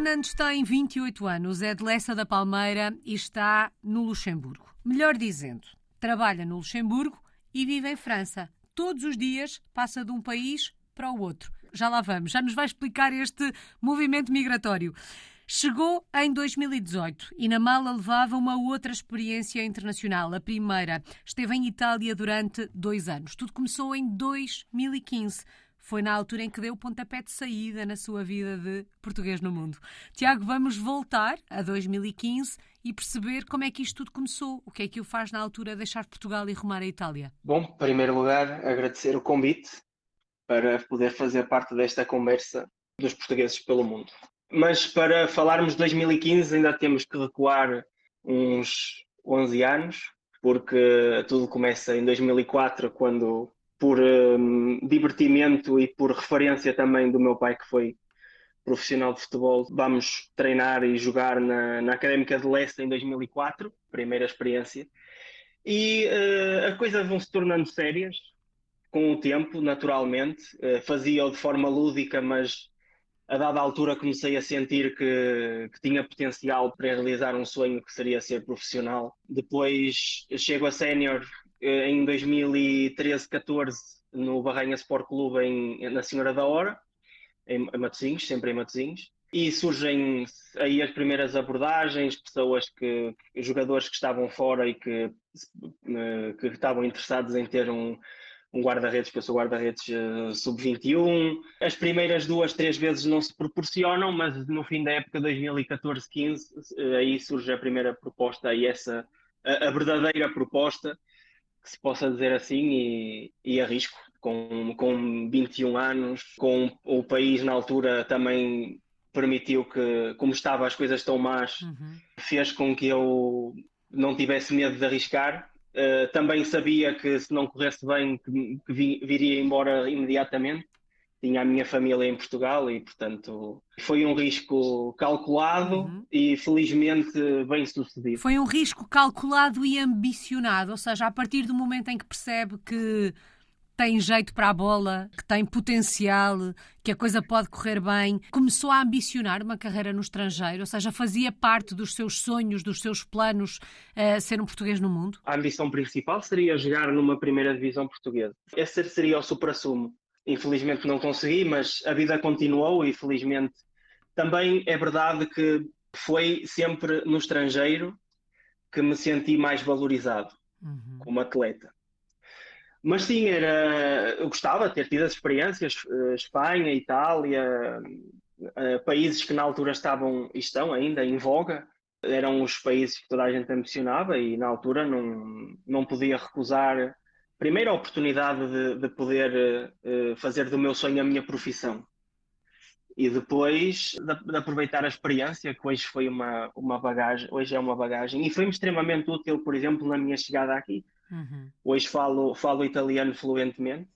Fernandes tem 28 anos, é de Lessa da Palmeira e está no Luxemburgo. Melhor dizendo, trabalha no Luxemburgo e vive em França. Todos os dias passa de um país para o outro. Já lá vamos, já nos vai explicar este movimento migratório. Chegou em 2018 e na mala levava uma outra experiência internacional. A primeira esteve em Itália durante dois anos. Tudo começou em 2015. Foi na altura em que deu o pontapé de saída na sua vida de português no mundo. Tiago, vamos voltar a 2015 e perceber como é que isto tudo começou. O que é que o faz na altura deixar Portugal e rumar a Itália? Bom, em primeiro lugar, agradecer o convite para poder fazer parte desta conversa dos portugueses pelo mundo. Mas para falarmos de 2015 ainda temos que recuar uns 11 anos, porque tudo começa em 2004, quando por um, divertimento e por referência também do meu pai, que foi profissional de futebol, vamos treinar e jogar na, na Académica de Leste em 2004, primeira experiência. E uh, as coisas vão se tornando sérias com o tempo, naturalmente. Uh, Fazia-o de forma lúdica, mas a dada altura comecei a sentir que, que, tinha potencial para realizar um sonho que seria ser profissional. Depois chego a sénior em 2013, 14 no Barranha Sport Clube em, na Senhora da Hora, em, em Matosinhos, sempre em Matosinhos. E surgem aí as primeiras abordagens, pessoas que, jogadores que estavam fora e que, eh, que estavam interessados em ter um, um guarda-redes, que eu sou guarda-redes uh, sub-21. As primeiras duas, três vezes não se proporcionam, mas no fim da época 2014-15, uh, aí surge a primeira proposta e essa, a, a verdadeira proposta, que se possa dizer assim, e, e arrisco. Com, com 21 anos, com o país na altura também permitiu que, como estava as coisas tão más, uhum. fez com que eu não tivesse medo de arriscar. Uh, também sabia que se não corresse bem, que, que vi, viria embora imediatamente. Tinha a minha família em Portugal e, portanto, foi um risco calculado uhum. e felizmente bem sucedido. Foi um risco calculado e ambicionado, ou seja, a partir do momento em que percebe que tem jeito para a bola, que tem potencial, que a coisa pode correr bem, começou a ambicionar uma carreira no estrangeiro, ou seja, fazia parte dos seus sonhos, dos seus planos, uh, ser um português no mundo? A ambição principal seria jogar numa primeira divisão portuguesa. Esse seria o supra-sumo. Infelizmente não consegui, mas a vida continuou e felizmente também é verdade que foi sempre no estrangeiro que me senti mais valorizado uhum. como atleta. Mas sim, era, eu gostava de ter tido as experiências, uh, Espanha, Itália, uh, países que na altura estavam e estão ainda em voga, eram os países que toda a gente ambicionava e na altura não, não podia recusar, primeiro, a oportunidade de, de poder uh, fazer do meu sonho a minha profissão e depois de, de, aproveitar a experiência, que hoje foi uma, uma bagagem, hoje é uma bagagem, e foi-me extremamente útil, por exemplo, na minha chegada aqui Uhum. Hoje falo, falo italiano fluentemente.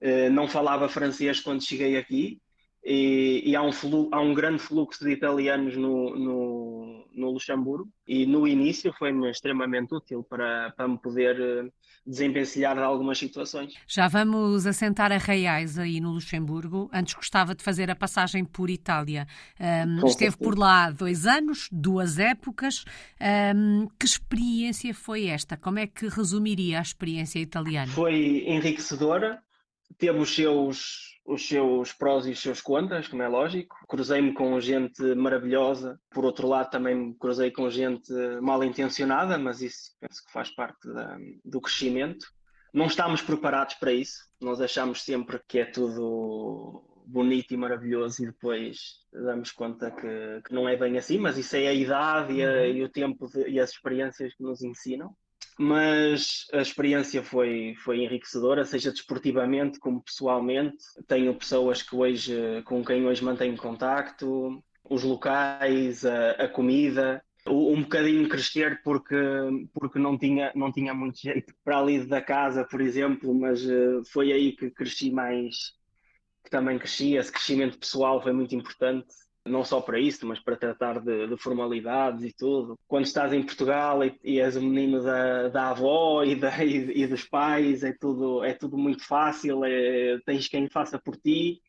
Uh, não falava francês quando cheguei aqui e, e há, um flu, há um grande fluxo de italianos no, no, no Luxemburgo e no início foi-me extremamente útil para, para me poder eh, desembencilhar de algumas situações. Já vamos assentar a reais aí no Luxemburgo. Antes gostava de fazer a passagem por Itália. Um, esteve por lá dois anos, duas épocas. Um, que experiência foi esta? Como é que resumiria a experiência italiana? Foi enriquecedora. Teve os seus os seus prós e os seus contras, como é lógico. Cruzei-me com gente maravilhosa, por outro lado, também me cruzei com gente mal intencionada, mas isso penso que faz parte da, do crescimento. Não estamos preparados para isso, nós achamos sempre que é tudo bonito e maravilhoso e depois damos conta que, que não é bem assim, mas isso é a idade e, a, uhum. e o tempo de, e as experiências que nos ensinam mas a experiência foi, foi enriquecedora, seja desportivamente como pessoalmente. Tenho pessoas que hoje, com quem hoje mantenho contacto, os locais, a, a comida, um bocadinho crescer porque, porque não, tinha, não tinha muito jeito para ali da casa, por exemplo, mas eh, foi aí que cresci mais, que também cresci, esse crescimento pessoal foi muito importante não só para isso, mas para tratar de, de formalidades e tudo. Quando estás em Portugal e, e és o menino da, da avó e, da, e, e, dos pais, é tudo, é tudo muito fácil, é, tens quem faça por ti.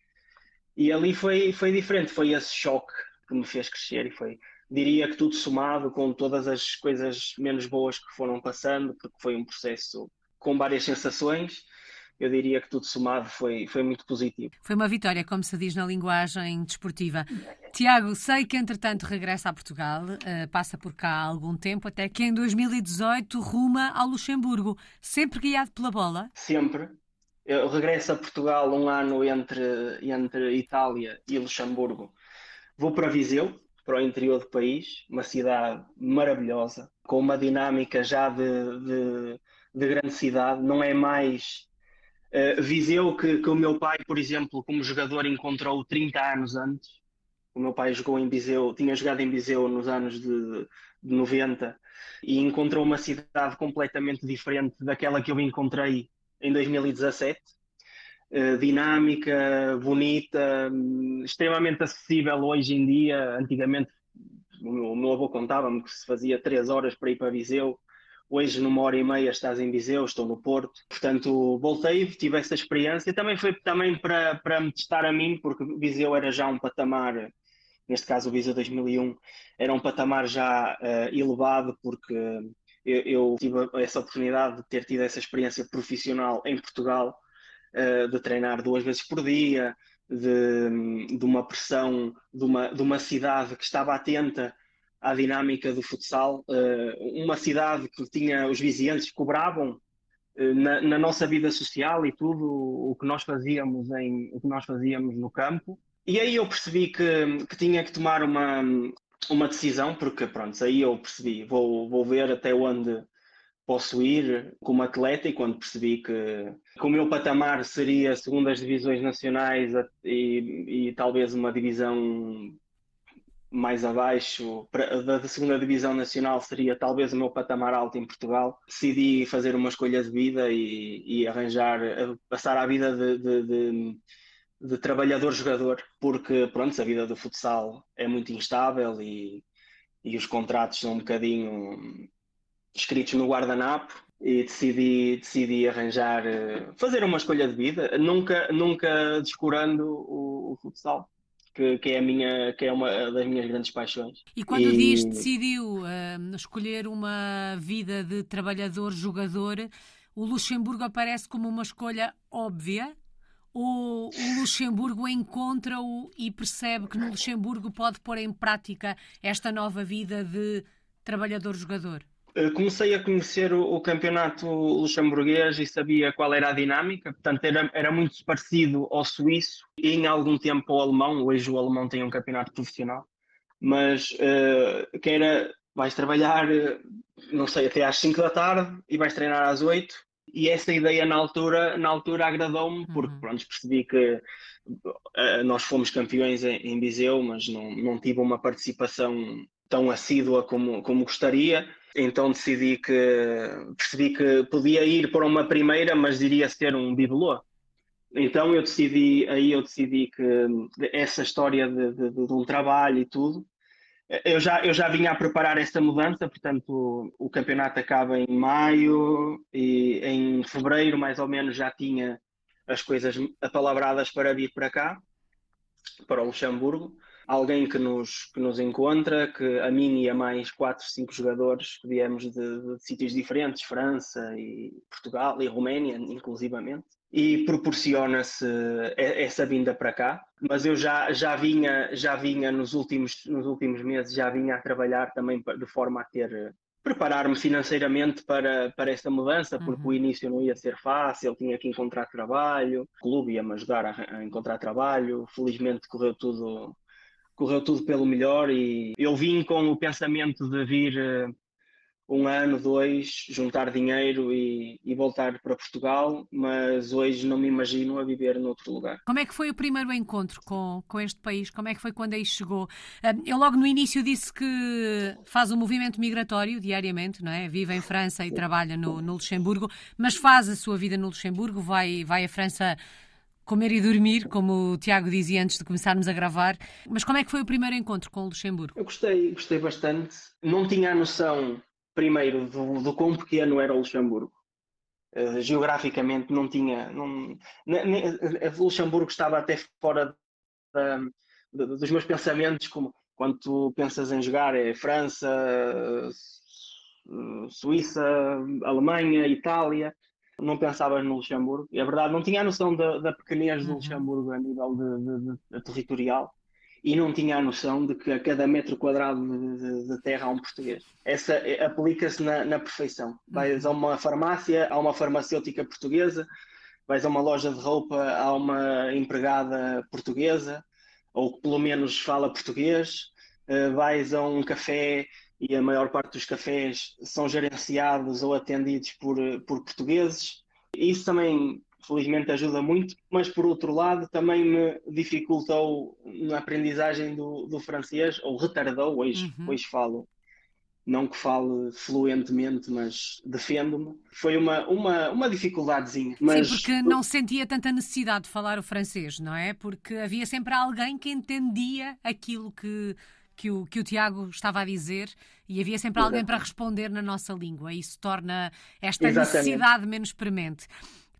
E ali foi, foi diferente, foi esse choque que me fez crescer e foi, diria que tudo somado com todas as coisas menos boas que foram passando, porque foi um processo com várias sensações, eu diria que tudo somado foi, foi muito positivo. Foi uma vitória, como se diz na linguagem desportiva. Tiago, sei que entretanto regressa a Portugal, uh, passa por cá há algum tempo, até que em 2018 ruma ao Luxemburgo, sempre guiado pela bola? Sempre. Eu regresso a Portugal um ano entre, entre Itália e Luxemburgo. Vou para Viseu, para o interior do país, uma cidade maravilhosa, com uma dinâmica já de, de, de grande cidade, não é mais Uh, Viseu, que, que, o meu pai, por exemplo, como jogador, encontrou 30 anos antes. O meu pai jogou em Viseu, tinha jogado em Viseu nos anos de, de 90 e encontrou uma cidade completamente diferente daquela que eu encontrei em 2017. Uh, eh, dinâmica, bonita, extremamente acessível hoje em dia. Antigamente, o meu, o meu avô contava-me que se fazia 3 horas para ir para Viseu Hoje, numa hora e meia, estás em Viseu, estou no Porto. Portanto, voltei, tive essa experiência. Também foi também para, para me testar a mim, porque Viseu era já um patamar, neste caso o Viseu 2001, era um patamar já uh, elevado, porque eu, eu, tive essa oportunidade de ter tido essa experiência profissional em Portugal, uh, de treinar duas vezes por dia, de, de uma pressão, de uma, de uma cidade que estava atenta à dinâmica do futsal. Uh, uma cidade que tinha os vizinhantes que cobravam uh, na, na, nossa vida social e tudo o que nós fazíamos em o que nós fazíamos no campo. E aí eu percebi que, que tinha que tomar uma, uma decisão, porque pronto, aí eu percebi, vou, vou ver até onde posso ir como atleta e quando percebi que, que o meu patamar seria segundo as divisões nacionais e, e talvez uma divisão mais abaixo da segunda divisão nacional seria talvez o meu patamar alto em Portugal. Decidi fazer uma escolha de vida e, e arranjar, passar a vida de, de, de, de trabalhador-jogador, porque pronto, a vida do futsal é muito instável e, e os contratos são um bocadinho escritos no guardanapo e decidi, decidi arranjar, fazer uma escolha de vida, nunca, nunca descurando o, o futsal que, que, é a minha, que é uma das minhas grandes paixões. E quando e... diz decidiu uh, escolher uma vida de trabalhador-jogador, o Luxemburgo aparece como uma escolha óbvia? Ou o Luxemburgo encontra-o e percebe que no Luxemburgo pode pôr em prática esta nova vida de trabalhador-jogador? Eh, comecei a conhecer o, campeonato luxemburguês e sabia qual era a dinâmica, portanto era, era muito parecido ao suíço e em algum tempo ao alemão, hoje o alemão tem um campeonato profissional, mas uh, que era, vais trabalhar, eh, não sei, até às 5 da tarde e vais treinar às 8 e essa ideia na altura, na altura agradou-me porque uhum. pronto, percebi que uh, nós fomos campeões em, em Viseu, mas não, não tive uma participação tão assídua como, como gostaria então decidi que percebi que podia ir para uma primeira, mas iria ser um bibelô. Então eu decidi, aí eu decidi que essa história de, de, de, um trabalho e tudo, eu já, eu já vinha a preparar esta mudança, portanto o, campeonato acaba em maio e em fevereiro mais ou menos já tinha as coisas apalabradas para vir para cá, para o Luxemburgo alguém que nos, que nos encontra, que a mim e a mais quatro, cinco jogadores que viemos de, de, de sítios diferentes, França e Portugal e Roménia, inclusivamente, e proporciona-se essa vinda para cá. Mas eu já, já vinha, já vinha nos, últimos, nos últimos meses, já vinha a trabalhar também de forma a ter preparar-me financeiramente para, para esta mudança, porque uhum. o início não ia ser fácil, tinha que encontrar trabalho, o clube ia-me ajudar a, a, encontrar trabalho, felizmente correu tudo correu tudo pelo melhor e eu vim com o pensamento de vir uh, um ano, dois, juntar dinheiro e, e, voltar para Portugal, mas hoje não me imagino a viver noutro lugar. Como é que foi o primeiro encontro com, com este país? Como é que foi quando aí chegou? Eu logo no início disse que faz um movimento migratório diariamente, não é? Vive em França e trabalha no, no Luxemburgo, mas faz a sua vida no Luxemburgo, vai, vai à França comer e dormir, como o Tiago dizia antes de começarmos a gravar. Mas como é que foi o primeiro encontro com o Luxemburgo? Eu gostei, gostei bastante. Não tinha a noção, primeiro, do, do quão pequeno era o Luxemburgo. Uh, geograficamente não tinha. Não, o Luxemburgo estava até fora da, dos meus pensamentos, como Quando tu pensas em jogar é França, Suíça, Alemanha, Itália, não pensavas no Luxemburgo. E a verdade, não tinha a noção da, da pequenez do uhum. Luxemburgo a nível de, de, de, territorial e não tinha a noção de que a cada metro quadrado de, de terra há um português. Essa aplica-se na, na, perfeição. Vais a uhum. uma farmácia, há uma farmacêutica portuguesa, vais a uma loja de roupa, há uma empregada portuguesa, ou que pelo menos fala português, uh, vais a um café e a maior parte dos cafés são gerenciados ou atendidos por, por portugueses. Isso também felizmente ajuda muito, mas por outro lado também me dificultou na aprendizagem do, do francês, ou retardou, hoje, uhum. hoje falo, não que fale fluentemente, mas defendo-me. Foi uma, uma, uma dificuldadezinha. Mas... Sim, porque não sentia tanta necessidade de falar o francês, não é? Porque havia sempre alguém que entendia aquilo que que o, que o Tiago estava a dizer e havia sempre alguém para responder na nossa língua. Isso torna esta Exatamente. necessidade menos premente.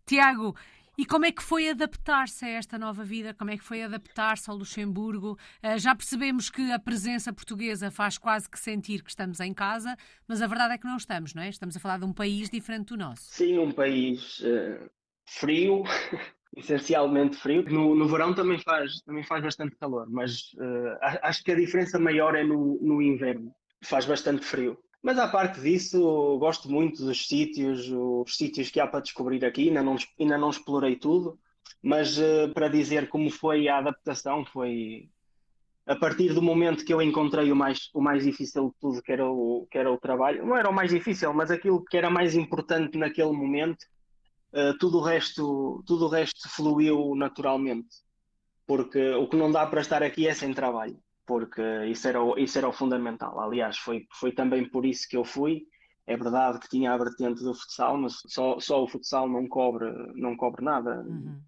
Tiago, e como é que foi adaptar-se a esta nova vida? Como é que foi adaptar-se ao Luxemburgo? Uh, já percebemos que a presença portuguesa faz quase que sentir que estamos em casa, mas a verdade é que não estamos, não é? Estamos a falar de um país diferente do nosso. Sim, um país uh, frio, essencialmente frio. No, no, verão também faz, também faz bastante calor, mas uh, acho que a diferença maior é no, no inverno. Faz bastante frio. Mas à parte disso, gosto muito dos sítios, os sítios que há para descobrir aqui, ainda não, ainda não explorei tudo, mas uh, para dizer como foi a adaptação, foi a partir do momento que eu encontrei o mais, o mais difícil de tudo, que era, o, que era o trabalho, não era o mais difícil, mas aquilo que era mais importante naquele momento, uh, tudo, o resto, tudo o resto fluiu naturalmente, porque o que não dá para estar aqui é sem trabalho porque isso era o, isso era o fundamental. Aliás, foi, foi também por isso que eu fui. É verdade que tinha a vertente do futsal, mas só, só o futsal não cobre, não cobre nada. Uhum.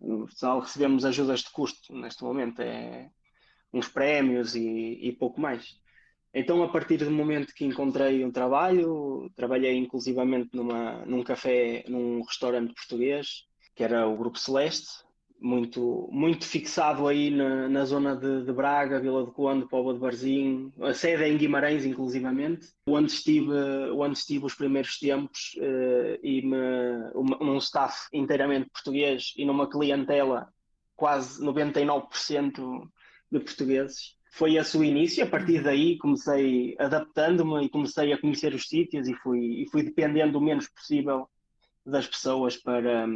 No futsal recebemos ajudas de custo neste momento, é uns prémios e, e pouco mais. Então, a partir do momento que encontrei um trabalho, trabalhei inclusivamente numa, num café, num restaurante português, que era o Grupo Celeste, muito, muito fixado aí na, na zona de, de, Braga, Vila do Conde, Póvoa de Barzim, a sede é em Guimarães, inclusivamente, onde estive, onde estive os primeiros tempos uh, e me, um, num staff inteiramente português e numa clientela quase 99% de portugueses. Foi esse o início, a partir daí comecei adaptando-me e comecei a conhecer os sítios e fui, e fui dependendo o menos possível das pessoas para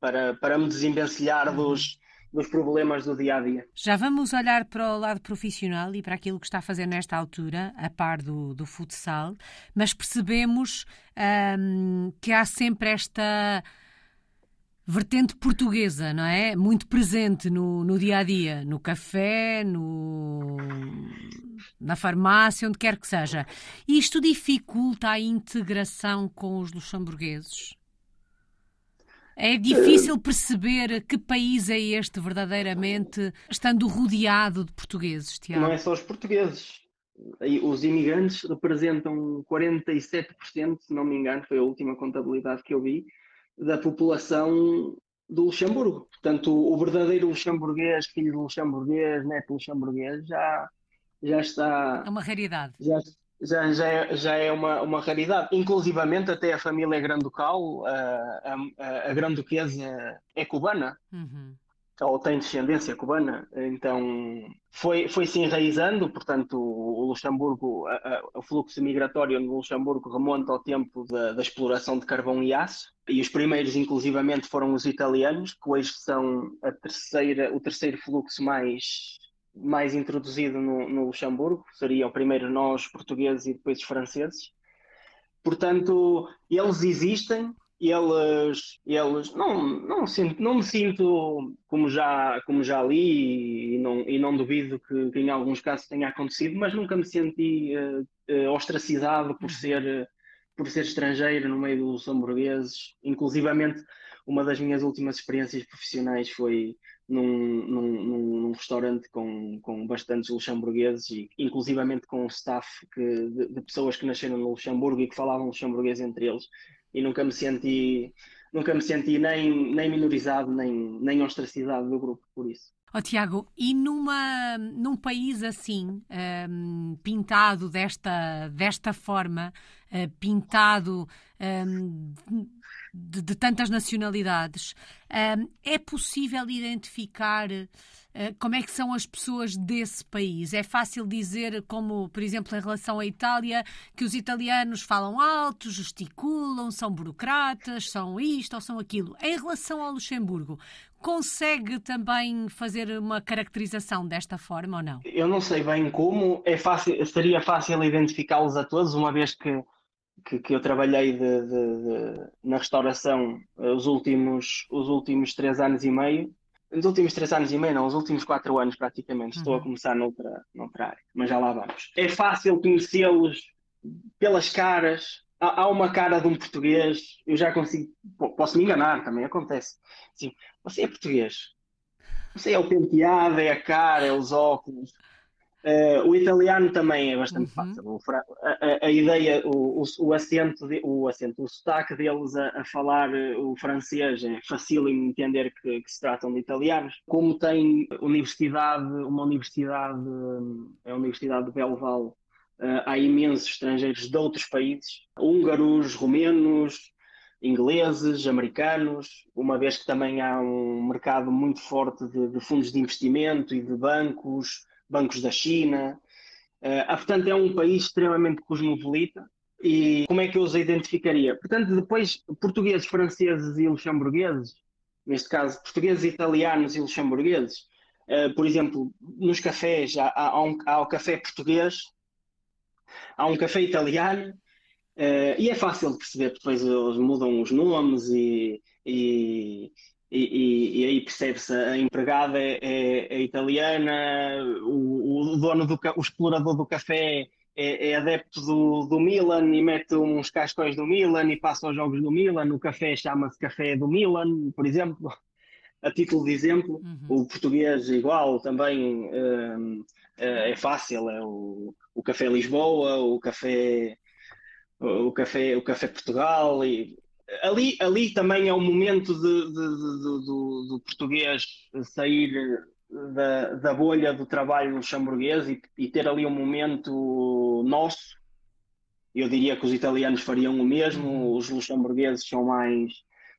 para, para me desenvencilhar uhum. dos, dos problemas do dia a dia. Já vamos olhar para o lado profissional e para aquilo que está a fazer nesta altura, a par do, do futsal, mas percebemos um, que há sempre esta vertente portuguesa, não é? Muito presente no, no dia a dia, no café, no, na farmácia, onde quer que seja. Isto dificulta a integração com os luxemburgueses? É difícil perceber que país é este verdadeiramente, estando rodeado de portugueses, Tiago. Não é só os portugueses. Os imigrantes representam 47%, se não me engano, foi a última contabilidade que eu vi, da população do Luxemburgo. Portanto, o verdadeiro luxemburguês, filho de luxemburguês, neto luxemburguês, já, já está. É uma raridade. Já, já, já, é, já é uma, uma raridade. Inclusivamente até a família Granducal, a, a, a Granduquesa é cubana, uhum. Ou tem descendência cubana, então foi, foi se enraizando, portanto o Luxemburgo, a, o fluxo migratório no Luxemburgo remonta ao tempo da, da exploração de carvão e aço, e os primeiros inclusivamente foram os italianos, que hoje são a terceira, o terceiro fluxo mais mais introduzido no, no Luxemburgo, seriam primeiro nós portugueses e depois os franceses. Portanto, eles existem, eles, eles não, não, sinto, não me sinto como já, como já li e não, e não duvido que, que em alguns casos tenha acontecido, mas nunca me senti uh, uh, ostracizado por ser, por ser estrangeiro no meio dos luxemburgueses. Inclusivamente, uma das minhas últimas experiências profissionais foi num, num, num, restaurante com, com bastantes luxemburgueses e inclusivamente com um staff que, de, de, pessoas que nasceram no Luxemburgo e que falavam luxemburguês entre eles e nunca me senti nunca me senti nem, nem minorizado nem, nem ostracizado do grupo por isso. Oh, Tiago, e numa, num país assim, um, pintado desta, desta forma, uh, pintado um, de, de, tantas nacionalidades, é possível identificar uh, como é que são as pessoas desse país? É fácil dizer, como por exemplo em relação à Itália, que os italianos falam alto, gesticulam, são burocratas, são isto ou são aquilo. Em relação ao Luxemburgo, Consegue também fazer uma caracterização desta forma ou não? Eu não sei bem como, é fácil, seria fácil identificá-los a todos, uma vez que, que, que eu trabalhei de, de, de, na restauração eh, os últimos, os últimos três anos e meio. Os últimos três anos e meio, não, os últimos quatro anos praticamente. Estou a uhum. começar noutra, noutra área, mas já lá vamos. É fácil conhecê-los pelas caras, há, uma cara de um português, eu já consigo, posso me enganar, também acontece. Assim, você é português. Você é o penteado, é a cara, é os óculos. Uh, o italiano também é bastante uhum. fácil. O, a, a, ideia, o, o, o, acento, de, o acento, o sotaque deles a, a, falar eh, o francês é fácil entender que, que, se tratam de italianos. Como tem universidade, uma universidade, é a Universidade de Belval, uh, há imensos estrangeiros de outros países, húngaros, romenos, ingleses, americanos, uma vez que também há um mercado muito forte de, de fundos de investimento e de bancos, bancos da China. Uh, portanto, é um país extremamente cosmopolita. E como é que eu os identificaria? Portanto, depois, portugueses, franceses e luxemburgueses, neste caso, portugueses, italianos e luxemburgueses, uh, por exemplo, nos cafés há, há, um, há o café português, há um café italiano, uh, e é fácil de perceber, depois eles mudam os nomes e, e, e, e aí percebe-se a empregada é, é, é italiana, o, o, dono do o explorador do café é, é, adepto do, do Milan e mete uns cascóis do Milan e passa aos jogos do Milan. O café chama-se Café do Milan, por exemplo. A título de exemplo, uhum. o português igual também uh, uh, é fácil, é o, o Café Lisboa, o Café o café, o café Portugal e ali, ali também é o momento de, de, de, do, do, português sair da, da bolha do trabalho luxemburguês e, e ter ali um momento nosso. Eu diria que os italianos fariam o mesmo, uhum. os luxemburgueses são mais,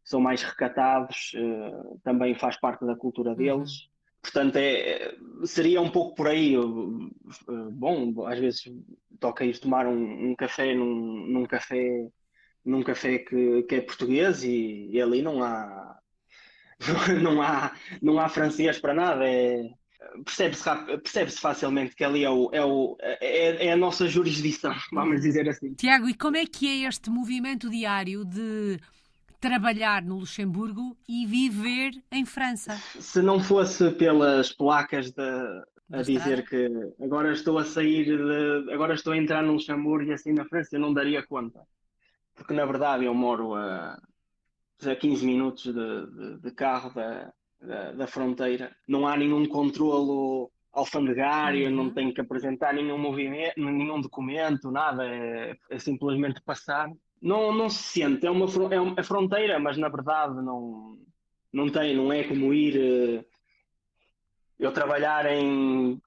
são mais recatados, uh, também faz parte da cultura deles. Uhum. Portanto, é, seria um pouco por aí. Bom, às vezes toca ir tomar um, um café num, num, café num café que, que é português e, e, ali não há não há não há francês para nada. É, percebe-se percebe facilmente que ali é, o, é, o, é, é, a nossa jurisdição, vamos dizer assim. Tiago, e como é que é este movimento diário de trabalhar no Luxemburgo e viver em França. Se não fosse pelas placas de, a dizer que agora estou a sair, de, agora estou a entrar no Luxemburgo e assim na França, eu não daria conta. Porque na verdade eu moro a, a 15 minutos de, de, de carro da, da, da, fronteira. Não há nenhum controlo alfandegário, uhum. não tenho que apresentar nenhum movimento, nenhum documento, nada, é, é simplesmente passar não, não se sente, é uma, é uma é fronteira, mas na verdade não, não tem, não é como ir eh, eu trabalhar em,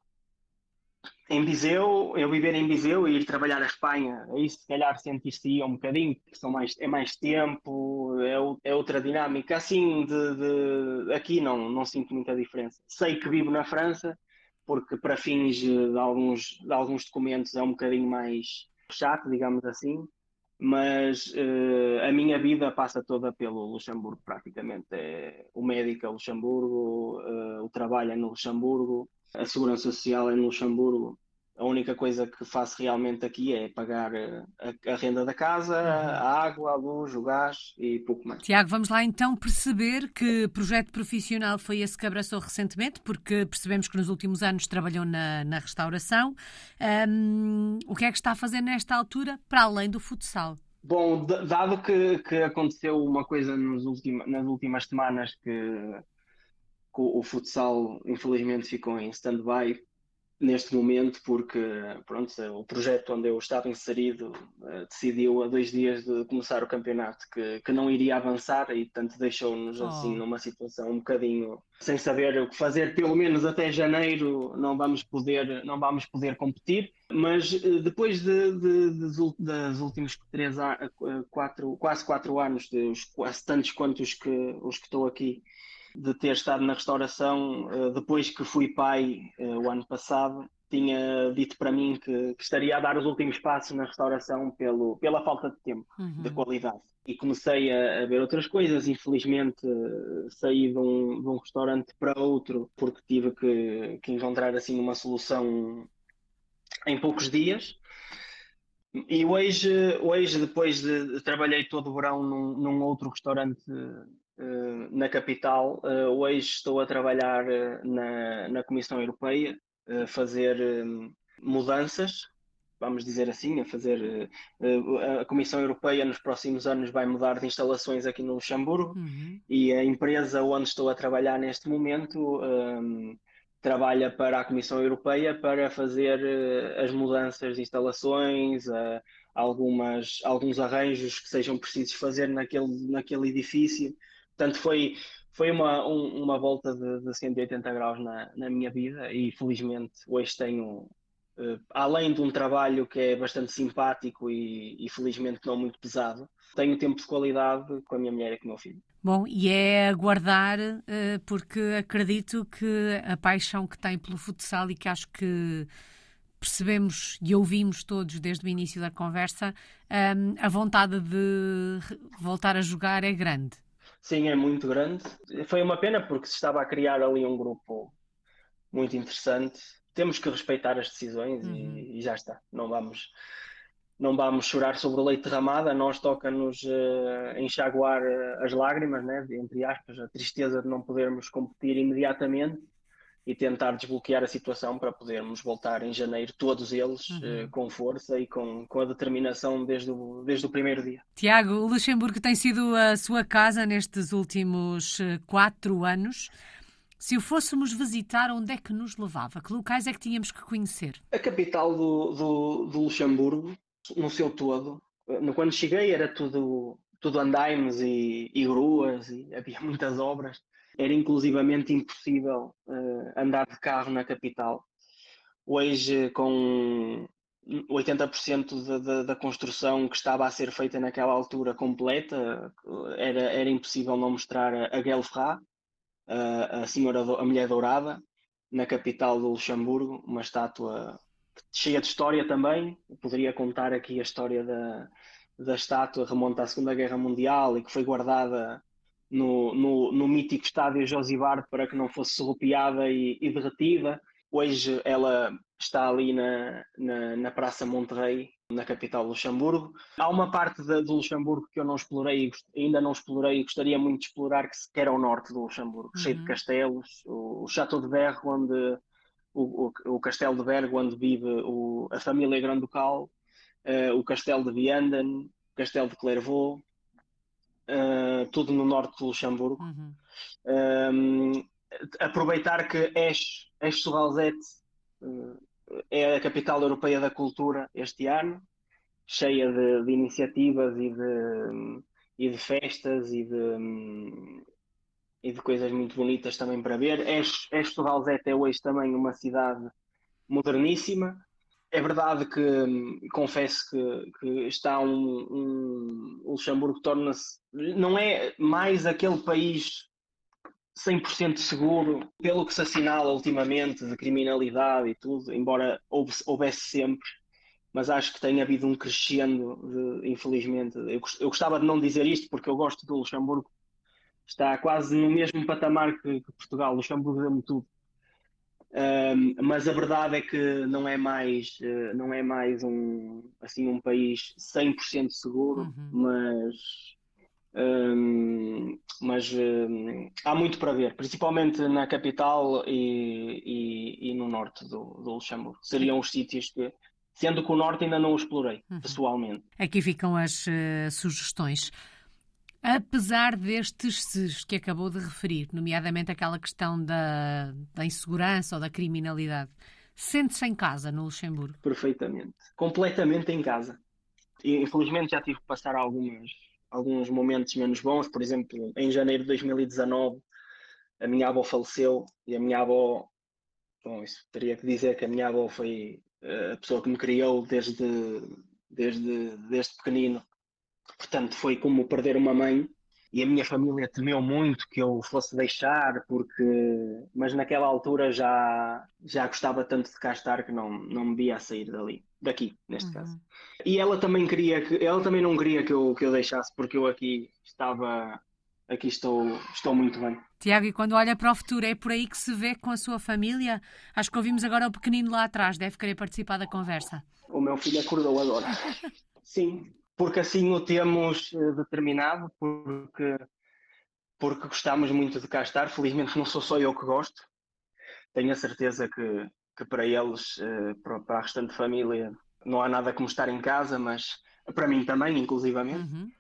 em Viseu, eu viver em Viseu e ir trabalhar a Espanha, aí se calhar sentir-se um bocadinho, porque são mais, é mais tempo, é, é outra dinâmica. Assim, de, de, aqui não, não sinto muita diferença. Sei que vivo na França, porque para fins de alguns, de alguns documentos é um bocadinho mais chato, digamos assim, mas uh, a minha vida passa toda pelo Luxemburgo, praticamente. É, o médico é Luxemburgo, uh, o trabalho é no Luxemburgo, a segurança social é no Luxemburgo. A única coisa que faço realmente aqui é pagar eh, a, a renda da casa, uhum. a água, a luz, o gás e pouco mais. Tiago, vamos lá então perceber que projeto profissional foi esse que abraçou recentemente, porque percebemos que nos últimos anos trabalhou na, na restauração. Um, o que é que está a fazer nesta altura, para além do futsal? Bom, dado que, que aconteceu uma coisa nas últimas semanas que o futsal infelizmente ficou em stand-by neste momento, porque pronto, o projeto onde eu estava inserido uh, decidiu a dois dias de começar o campeonato que, que não iria avançar e, portanto, deixou-nos oh. assim numa situação um bocadinho sem saber o que fazer, pelo menos até janeiro não vamos poder, não vamos poder competir, mas uh, depois de, de, de, das últimos três, quatro, quase quatro anos, de os, quase tantos quanto os que, os que estou aqui, de ter estado na restauração uh, depois que fui pai uh, o ano passado. Tinha dito para mim que, que, estaria a dar os últimos passos na restauração pelo, pela falta de tempo, uhum. de qualidade. E comecei a, a ver outras coisas. Infelizmente, uh, saí de um, de um, restaurante para outro porque tive que, que encontrar assim uma solução em poucos dias. E hoje, hoje depois de, trabalhei todo o verão num, num outro restaurante na capital. Uh, hoje estou a trabalhar uh, na, na Comissão Europeia, a fazer mudanças, vamos dizer assim, a fazer. a Comissão Europeia nos próximos anos vai mudar de instalações aqui no Luxemburgo uhum. e a empresa onde estou a trabalhar neste momento. Um, trabalha para a Comissão Europeia para fazer as mudanças de instalações, algumas, alguns arranjos que sejam precisos fazer naquele, naquele edifício. Portanto, foi, foi uma, um, uma volta de, de 180 graus na, na minha vida e felizmente hoje tenho, uh, além de um trabalho que é bastante simpático e, e felizmente não muito pesado, tenho tempo de qualidade com a minha mulher e com o meu filho. Bom, e é aguardar, uh, porque acredito que a paixão que tem pelo futsal e que acho que percebemos e ouvimos todos desde o início da conversa, um, eh, a vontade de voltar a jogar é grande. Sim, é muito grande. Foi uma pena porque se estava a criar ali um grupo muito interessante. Temos que respeitar as decisões uhum. e, e, já está. Não vamos, não vamos chorar sobre o leite derramado. A nós toca-nos uh, enxaguar uh, as lágrimas, né? entre aspas, a tristeza de não podermos competir imediatamente e tentar desbloquear a situação para podermos voltar em janeiro, todos eles, uhum. uh, com força e com, com a determinação desde o, desde o primeiro dia. Tiago, o Luxemburgo tem sido a sua casa nestes últimos eh, quatro anos. Se o fôssemos visitar, onde é que nos levava? Que locais é que tínhamos que conhecer? A capital do, do, do Luxemburgo, no seu todo. Eh, quando cheguei era tudo, tudo andaimes e, e gruas e havia muitas obras era inclusivamente impossível uh, andar de carro na capital. Hoje, com 80% da, da, da, construção que estava a ser feita naquela altura completa, era, era impossível não mostrar a, a Gelfra, a, a, senhora, a mulher dourada, na capital do Luxemburgo, uma estátua cheia de história também. Eu poderia contar aqui a história da, da estátua, remonta à Segunda Guerra Mundial e que foi guardada no, no, no mítico estádio Josibar para que não fosse surrupiada e, e, derretida. Hoje ela está ali na, na, na Praça Monterrey, na capital Luxemburgo. Há uma parte de, do Luxemburgo que eu não explorei, ainda não explorei e gostaria muito de explorar, que era o norte do Luxemburgo, uhum. cheio de castelos, o, o Chateau de Berre, onde o, o, o, castelo de Berg, onde vive o, a família Granducal, uh, o castelo de Vianden, o castelo de Clairvaux, uh, tudo no norte do Luxemburgo. Uhum. Um, aproveitar que Esch, Esch Suralzete uh, é a capital europeia da cultura este ano, cheia de, de iniciativas e de, e de festas e de, e de coisas muito bonitas também para ver. Esch, Esch Suralzete é hoje também uma cidade moderníssima, é verdade que confesso que, que está um, um o Luxemburgo torna-se não é mais aquele país 100% seguro pelo que se assinala ultimamente de criminalidade e tudo, embora houvesse sempre, mas acho que tem havido um crescendo, de, infelizmente. Eu, eu, gostava de não dizer isto porque eu gosto do Luxemburgo, está quase no mesmo patamar que, que Portugal. Luxemburgo deu-me tudo um, mas a verdade é que não é mais, uh, não é mais um, assim, um país 100% seguro, uhum. mas, um, mas um, há muito para ver, principalmente na capital e, e, e no norte do, do, Luxemburgo. Seriam os sítios que, sendo que o norte ainda não o explorei, uhum. pessoalmente. Aqui ficam as uh, sugestões. Apesar destes que acabou de referir, nomeadamente aquela questão da, da insegurança ou da criminalidade, Sente-se em casa no Luxemburgo? Perfeitamente. Completamente em casa. E, infelizmente já tive que passar algumas, alguns momentos menos bons. Por exemplo, em janeiro de 2019, a minha avó faleceu e a minha avó. Bom, isso teria que dizer que a minha avó foi eh, a pessoa que me criou desde, desde, desde pequenino. Portanto, foi como perder uma mãe e a minha família temeu muito que eu fosse deixar, porque mas naquela altura já já gostava tanto de cá estar que não não me via a sair dali, daqui neste uhum. caso. E ela também queria que ela também não queria que eu que eu deixasse porque eu aqui estava aqui estou estou muito bem. Tiago, e quando olha para o futuro, é por aí que se vê com a sua família? Acho que ouvimos agora o pequenino lá atrás, deve querer participar da conversa. O meu filho acordou agora. Sim, porque assim o temos eh, determinado, porque, porque gostamos muito de cá estar. Felizmente não sou só eu que gosto. Tenho a certeza que, que para eles, eh, para a restante família, não há nada como estar em casa, mas para mim também, inclusivamente. Uhum.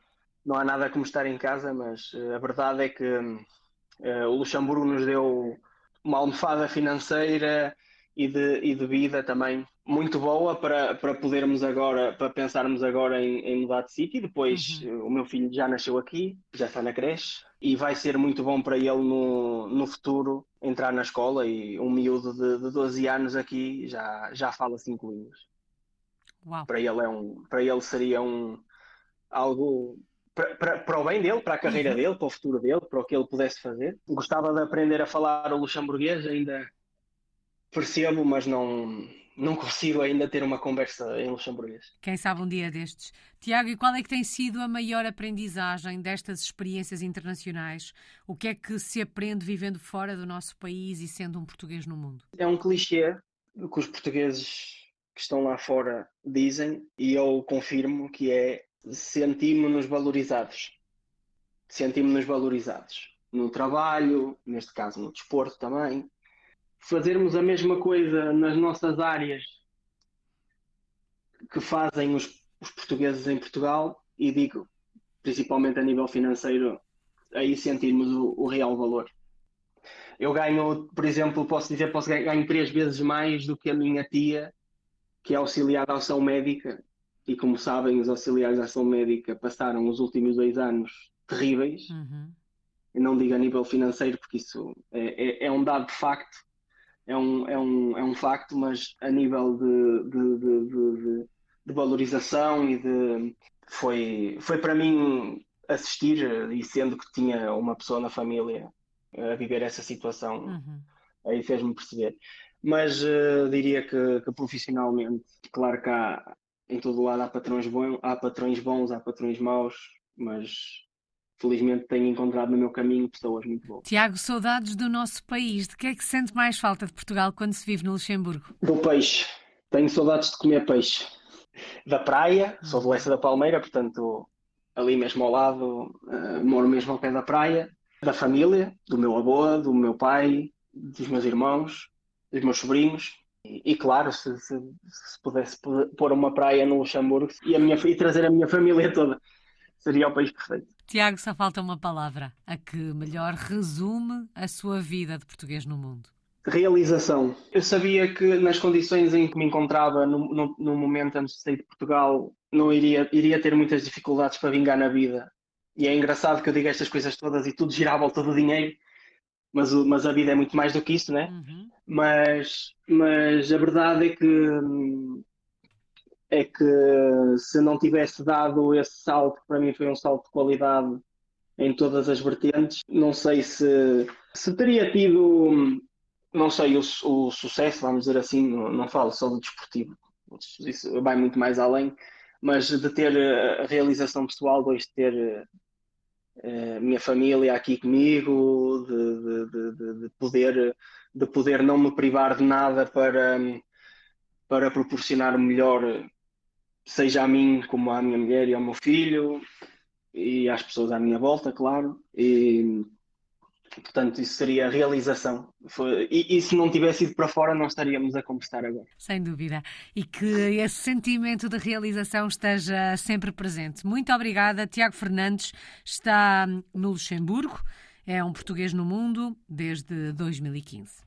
Não há nada como estar em casa, mas eh, a verdade é que uh, o Luxemburgo nos deu uma almofada financeira e de, e de vida também muito boa para, para podermos agora, para pensarmos agora em, em mudar de sítio. Depois uhum. o meu filho já nasceu aqui, já está na creche e vai ser muito bom para ele no, no futuro entrar na escola e um miúdo de, de 12 anos aqui já, já fala cinco línguas. Uau. Para ele é um, para ele seria um algo para, para, para o bem dele, para a carreira uhum. dele, para o futuro dele, para o que ele pudesse fazer. Gostava de aprender a falar o luxemburguês, ainda percebo, mas não não consigo ainda ter uma conversa em luxemburguês. Quem sabe um dia destes. Tiago, e qual é que tem sido a maior aprendizagem destas experiências internacionais? O que é que se aprende vivendo fora do nosso país e sendo um português no mundo? É um clichê que os portugueses que estão lá fora dizem e eu confirmo que é sentimos-nos valorizados. Sentimos-nos valorizados no trabalho, neste caso no desporto também, fazermos a mesma coisa nas nossas áreas que fazem os, os portugueses em Portugal, e digo principalmente a nível financeiro, aí sentirmos o, o, real valor. Eu ganho, por exemplo, posso dizer, posso ganho três vezes mais do que a minha tia, que é auxiliar de ação médica, e como sabem, os auxiliares de ação médica passaram os últimos dois anos terríveis. Uhum. Não digo a nível financeiro, porque isso é, é, é um dado de facto, é um, é um, é um facto, mas a nível de, de, de, de valorização e de. Foi, foi para mim assistir, e sendo que tinha uma pessoa na família a viver essa situação, uhum. aí fez-me perceber. Mas uh, diria que, que, profissionalmente, claro que há, em todo lado há patrões, bons, há patrões bons, há patrões maus, mas felizmente tenho encontrado no meu caminho pessoas muito boas. Tiago, saudades do nosso país. De que é que sente mais falta de Portugal quando se vive no Luxemburgo? Do peixe. Tenho saudades de comer peixe. Da praia, sou de Lessa da Palmeira, portanto, ali mesmo ao lado, uh, moro mesmo ao pé da praia. Da família, do meu avô, do meu pai, dos meus irmãos, dos meus sobrinhos. E, e claro, se, se, se, pudesse pôr uma praia no Luxemburgo e, a minha, e trazer a minha família toda, seria o país perfeito. Tiago, só falta uma palavra, a que melhor resume a sua vida de português no mundo. Realização. Eu sabia que nas condições em que me encontrava no, no, no momento antes de sair de Portugal, não iria, iria ter muitas dificuldades para vingar na vida. E é engraçado que eu diga estas coisas todas e tudo gira à volta do dinheiro, mas, mas a vida é muito mais do que isso, né? Uhum. Mas, mas a verdade é que é que se não tivesse dado esse salto, que para mim foi um salto de qualidade em todas as vertentes, não sei se, se teria tido, não sei, o, o sucesso, vamos dizer assim, não, não falo só do desportivo, isso vai muito mais além, mas de ter a realização pessoal, de ter a eh, minha família aqui comigo, de, de, de, de, poder, de poder não me privar de nada para, para proporcionar melhor seja a mim como à minha mulher e ao meu filho e às pessoas à minha volta, claro. E, portanto, isso seria a realização. Foi, e, e, se não tivesse ido para fora, não estaríamos a conversar agora. Sem dúvida. E que esse sentimento de realização esteja sempre presente. Muito obrigada. Tiago Fernandes está no Luxemburgo, é um português no mundo desde 2015.